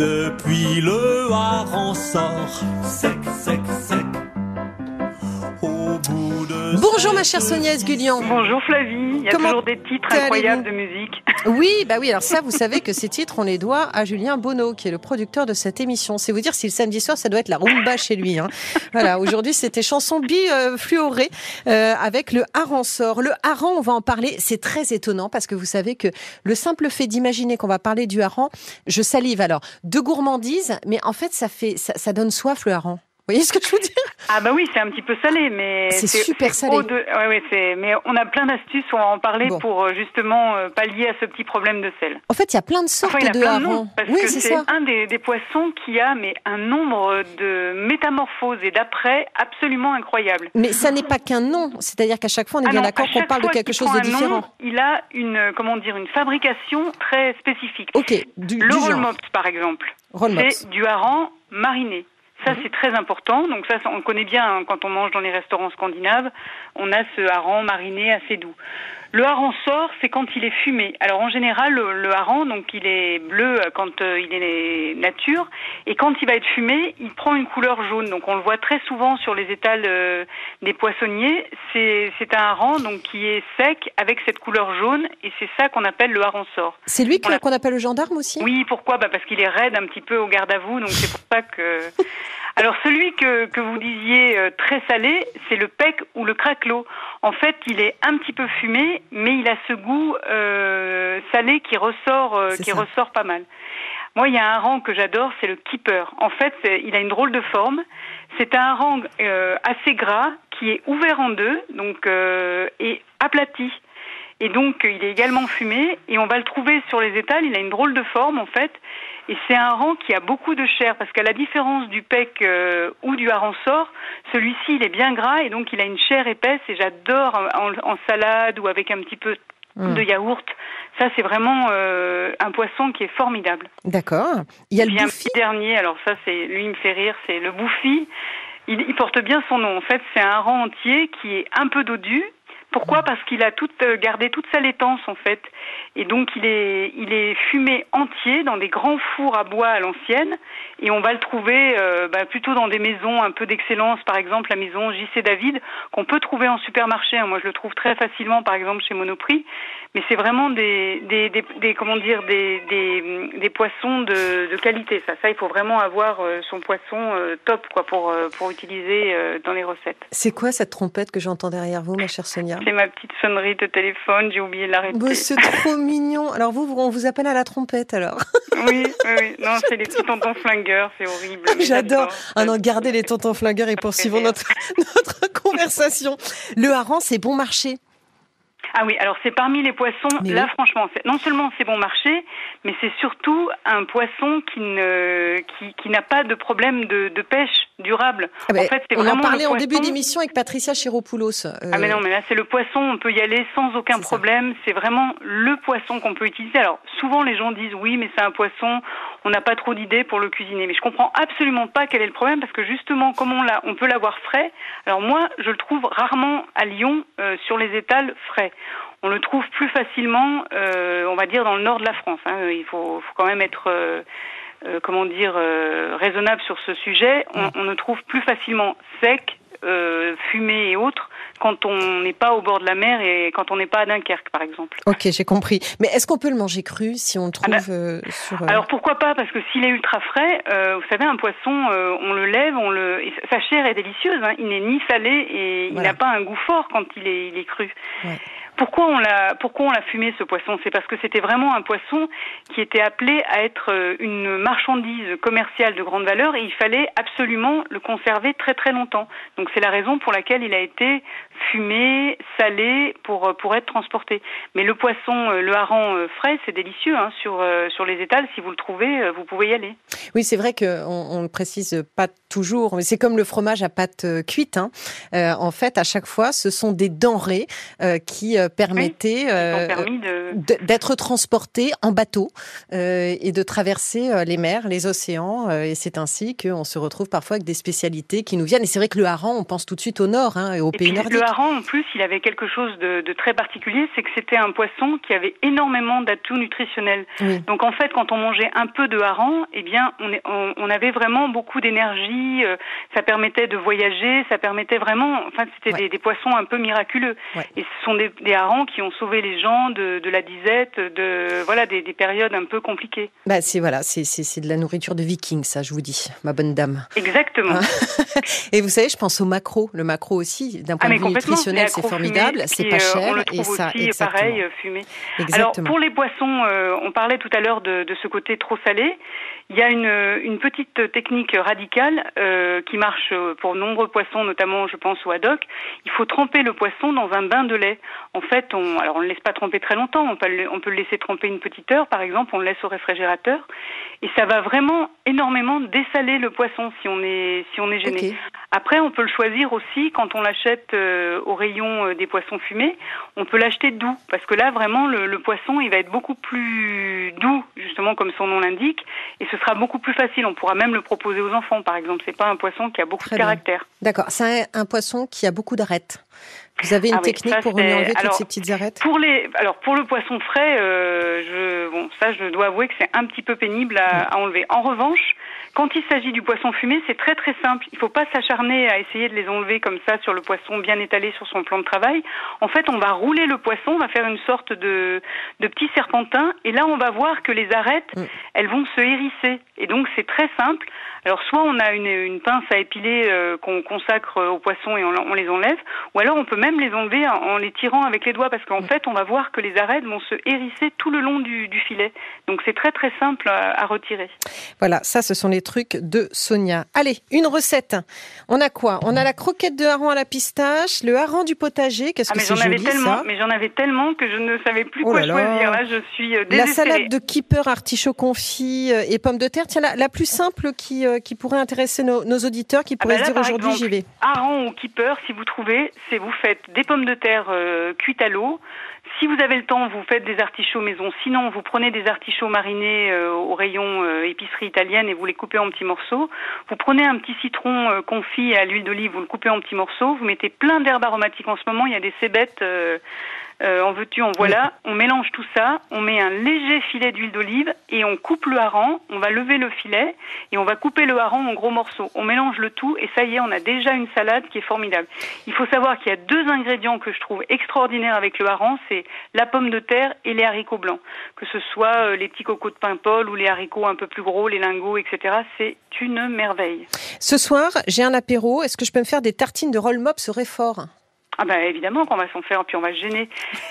depuis le hareng sort sec, sec, sec. Bonjour ma chère Sonia Esgulian. Bonjour Flavie, il y a toujours des titres incroyables de musique. Oui, bah oui, alors ça vous savez que ces titres on les doit à Julien Bonneau qui est le producteur de cette émission. C'est vous dire si le samedi soir ça doit être la rumba chez lui. Hein. Voilà, aujourd'hui c'était chanson bi euh, avec le hareng sort. Le hareng, on va en parler, c'est très étonnant parce que vous savez que le simple fait d'imaginer qu'on va parler du hareng, je salive alors, de gourmandise, mais en fait ça fait ça, ça donne soif le hareng. Vous voyez ce que je veux dire? Ah bah oui, c'est un petit peu salé, mais c'est super salé. De... Ouais, ouais, c'est. Mais on a plein d'astuces, on va en parler pour euh, justement euh, pallier à ce petit problème de sel. En fait, il y a plein de sortes enfin, il y a de plein parce oui, que c'est un des, des, poissons qui a mais un nombre de métamorphoses et d'après absolument incroyable. Mais ça n'est pas qu'un nom, c'est-à-dire qu'à chaque fois on est ah bien d'accord qu'on parle de quelque chose de différent. Nom, il a une comment dire une fabrication très spécifique. Ok. Du, le du roll mops par exemple. C'est du hareng mariné. Ça, c'est très important. Donc ça, on connaît bien hein, quand on mange dans les restaurants scandinaves. On a ce hareng mariné assez doux. Le hareng sort, c'est quand il est fumé. Alors en général, le, hareng, donc il est bleu quand euh, il est nature, et quand il va être fumé, il prend une couleur jaune. Donc on le voit très souvent sur les étals euh, des poissonniers. C'est c'est un hareng donc qui est sec avec cette couleur jaune, et c'est ça qu'on appelle le hareng sort. C'est lui qu'on appelle le gendarme aussi? Oui, pourquoi? Bah parce qu'il est raide un petit peu au garde à vous, donc c'est pour ça que. Alors celui que, que vous disiez euh, très salé, c'est le pec ou le craquelot. En fait, il est un petit peu fumé, mais il a ce goût euh, salé qui ressort, euh, qui ressort pas mal. Moi, il y a un rang que j'adore, c'est le keeper. En fait, il a une drôle de forme. C'est un rang assez gras qui est ouvert en deux, donc et aplati. Et donc, il est également fumé et on va le trouver sur les étals. Il a une drôle de forme, en fait. Et c'est un rang qui a beaucoup de chair parce qu'à la différence du pec euh, ou du hareng sort, celui-ci, il est bien gras et donc il a une chair épaisse et j'adore en, salade ou avec un petit peu mmh. de yaourt. Ça, c'est vraiment euh, un poisson qui est formidable. D'accord. Il y a le un petit dernier. Alors ça, c'est lui, il me fait rire. C'est le bouffi. Il, il, porte bien son nom. En fait, c'est un rang entier qui est un peu dodu pourquoi? Parce qu'il a tout, euh, gardé toute sa laitance en fait, et donc il est, il est fumé entier dans des grands fours à bois à l'ancienne, et on va le trouver euh, bah, plutôt dans des maisons un peu d'excellence, par exemple la maison JC David, qu'on peut trouver en supermarché. Hein. Moi, je le trouve très facilement, par exemple chez Monoprix, mais c'est vraiment des, des, des, comment dire, des, des, poissons de, de, qualité. Ça, ça, il faut vraiment avoir euh, son poisson top quoi pour pour utiliser dans les recettes. C'est quoi cette trompette que j'entends derrière vous, ma chère Sonia? C'est ma petite sonnerie de téléphone, j'ai oublié de l'arrêter. Bah, c'est trop mignon. Alors vous, on vous appelle à la trompette alors Oui, oui, oui. Non, c'est les petits tontons flingueurs, c'est horrible. J'adore. Ah non, gardez les tontons flingueurs et poursuivons notre, notre conversation. Le hareng, c'est bon marché. Ah oui, alors c'est parmi les poissons, là franchement, non seulement c'est bon marché, mais c'est surtout un poisson qui ne qui, qui n'a pas de problème de, de pêche durable. Ah ben, en fait, on en parlait en début d'émission avec Patricia Chiropoulos. Euh, ah mais non, mais là c'est le poisson, on peut y aller sans aucun problème. C'est vraiment le poisson qu'on peut utiliser. Alors souvent les gens disent oui, mais c'est un poisson, on n'a pas trop d'idées pour le cuisiner. Mais je comprends absolument pas quel est le problème parce que justement, comme on l'a, on peut l'avoir frais. Alors moi, je le trouve rarement à Lyon euh, sur les étals frais. On le trouve plus facilement, euh, on va dire, dans le nord de la France. Hein. Il faut, faut, quand même être, euh, euh comment dire, euh, raisonnable sur ce sujet. On, on, le trouve plus facilement sec, euh, fumé et autres quand on n'est pas au bord de la mer et quand on n'est pas à Dunkerque, par exemple. Ok, j'ai compris. Mais est-ce qu'on peut le manger cru si on le trouve ah bah, sur... Alors pourquoi pas Parce que s'il est ultra frais, vous savez, un poisson, on le lève, on le, sa chair est délicieuse. Hein. Il n'est ni salé et il n'a pas un goût fort quand il est, il est cru. Ouais. Pourquoi on l'a on fumé ce poisson? C'est parce que c'était vraiment un poisson qui était appelé à être euh, une marchandise commerciale de grande valeur et il fallait absolument le conserver très très longtemps. Donc c'est la raison pour laquelle il a été fumé, salé pour euh, pour être transporté. Mais le poisson, euh, le hareng frais, c'est délicieux hein, sur sur les étals. Si vous le trouvez, vous pouvez y aller. Oui, c'est vrai qu'on ne précise pas toujours, mais c'est comme le fromage à pâte cuite. Hein. En fait, à chaque fois, ce sont des denrées qui euh, de... d- d'être transportés en bateau euh, et de traverser euh, les mers, les océans. euh, et c'est ainsi qu'on se retrouve parfois avec des spécialités qui nous viennent. Et c'est vrai que le hareng, on pense tout de suite au nord hein, et aux Et pays puis nordiques. le hareng, en plus, il avait quelque chose de, de très particulier, c'est que c'était un poisson qui avait énormément d'atouts nutritionnels. Oui. Donc en fait, quand on mangeait un peu de hareng, eh bien, on, est- on, on avait vraiment beaucoup d'énergie. euh, ça permettait de voyager, ça permettait vraiment. Enfin, c'était Ouais. des, des poissons un peu miraculeux. Ouais. Et ce sont des, des harengs qui ont sauvé les gens de, de la disette, de voilà, des, des périodes un peu compliquées. Bah, c'est voilà, c'est c'est c'est de la nourriture de viking, ça, je vous dis, ma bonne dame. Exactement. Hein Et vous savez, je pense au macro. Le macro aussi, d'un Ah, point mais de vue nutritionnel, c'est formidable, et c'est pas euh, cher on le et trouve ça, aussi exactement. pareil, euh, fumé. Alors Exactement. pour les poissons, euh, on parlait tout à l'heure de, de ce côté trop salé. Il y a une, une petite technique radicale euh, qui marche pour nombreux poissons, notamment je pense au haddock. Il faut tremper le poisson dans un bain de lait. En fait, on, alors on ne laisse pas tremper très longtemps. On peut, le, laisser tremper une petite heure, par exemple. On le laisse au réfrigérateur et ça va vraiment énormément dessaler le poisson si on est si on est gêné. Après, on peut le choisir aussi quand on l'achète euh, au rayon euh, des poissons fumés. On peut l'acheter doux parce que là, vraiment, le, le poisson, il va être beaucoup plus doux, justement comme son nom l'indique, et ce sera beaucoup plus facile. On pourra même le proposer aux enfants, par exemple. C'est pas un poisson qui a beaucoup Très de bien. caractère. D'accord, c'est un, un poisson qui a beaucoup d'arêtes. Vous avez une Ah technique pour enlever toutes ces petites arêtes? Pour les, alors pour le poisson frais, euh, je, bon, ça, je dois avouer que c'est un petit peu pénible à, à enlever. En revanche, quand il s'agit du poisson fumé, c'est très très simple. Il ne faut pas s'acharner à essayer de les enlever comme ça sur le poisson bien étalé sur son plan de travail. En fait, on va rouler le poisson, on va faire une sorte de, de petit serpentin, et là, on va voir que les arêtes, elles vont se hérisser. Et donc, c'est très simple. Alors, soit on a une, une pince à épiler euh, qu'on consacre au poisson et on, on les enlève, ou alors on peut même les enlever en, les tirant avec les doigts, parce qu'en fait, on va voir que les arêtes vont se hérisser tout le long du, du filet. Donc, c'est très très simple à, à retirer. Voilà, ça, ce sont les trucs de Sonia. Allez, une recette. On a quoi? On a la croquette de hareng à la pistache, le hareng du potager. Qu'est-ce Ah, que c'est j'en avais joli, tellement, ça? mais j'en avais tellement que je ne savais plus Oh quoi là choisir. Là, je suis euh, La salade de kipper, artichaut confit euh, et pommes de terre. Tiens, la, la plus simple qui, euh, qui pourrait intéresser nos, nos auditeurs, qui Ah pourraient bah là, se dire aujourd'hui, j'y vais. Hareng ou keeper, si vous trouvez, c'est vous faites des pommes de terre euh, cuites à l'eau. Si vous avez le temps, vous faites des artichauts maison. Sinon, vous prenez des artichauts marinés euh, au rayon euh, épicerie italienne et vous les coupez en petits morceaux. Vous prenez un petit citron euh, confit à l'huile d'olive, vous le coupez en petits morceaux. Vous mettez plein d'herbes aromatiques en ce moment. Il y a des cébettes. en veux-tu, en voilà. On mélange tout ça, on met un léger filet d'huile d'olive et on coupe le hareng. On va lever le filet et on va couper le hareng en gros morceaux. On mélange le tout et ça y est, on a déjà une salade qui est formidable. Il faut savoir qu'il y a deux ingrédients que je trouve extraordinaires avec le hareng, c'est la pomme de terre et les haricots blancs. Que ce soit euh, les petits cocos de Paimpol ou les haricots un peu plus gros, les lingots, etc. C'est une merveille. Ce soir, j'ai un apéro. Est-ce que je peux me faire des tartines de roll mops au réfort? Ah bah évidemment qu'on va s'en faire, puis on va se gêner.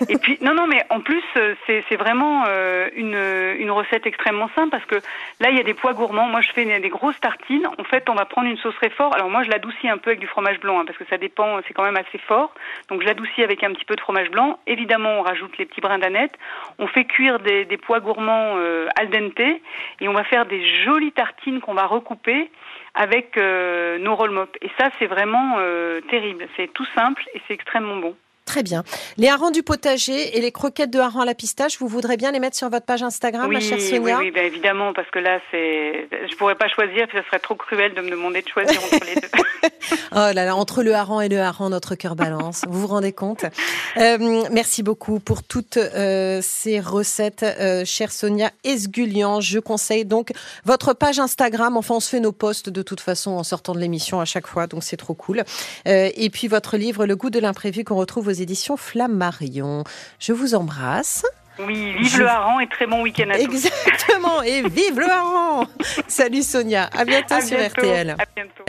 Et puis non non mais en plus euh, c'est c'est vraiment euh, une une recette extrêmement simple parce que là il y a des pois gourmands. Moi je fais des, des grosses tartines. En fait on va prendre une sauce réfort. Alors moi je l'adoucis un peu avec du fromage blanc hein, parce que ça dépend, c'est quand même assez fort. Donc je l'adoucis avec un petit peu de fromage blanc. Évidemment on rajoute les petits brins d'aneth. On fait cuire des, des pois gourmands euh, al dente et on va faire des jolies tartines qu'on va recouper avec euh, nos roll mops. Et ça, c'est vraiment euh, terrible. C'est tout simple et c'est extrêmement bon. Très bien. Les harengs du potager et les croquettes de hareng à la pistache, vous voudrez bien les mettre sur votre page Instagram, oui, ma chère oui, Sonia oui, ben évidemment, parce que là, c'est, je pourrais pas choisir, puis ça serait trop cruel de me demander de choisir entre les deux. Oh là là, entre le hareng et le hareng, notre cœur balance. Vous vous rendez compte Euh, Merci beaucoup pour toutes euh, ces recettes, euh, chère Sonia Esgulian. Je conseille donc votre page Instagram. Enfin, on se fait nos posts de toute façon en sortant de l'émission à chaque fois, donc c'est trop cool. Et puis votre livre, Le goût de l'imprévu, qu'on retrouve aux éditions Flammarion. Je vous embrasse. Oui, vive Je- le hareng et très bon week-end à tous. Exactement. Et vive le hareng Salut Sonia. À bientôt À sur bientôt. RTL. À bientôt.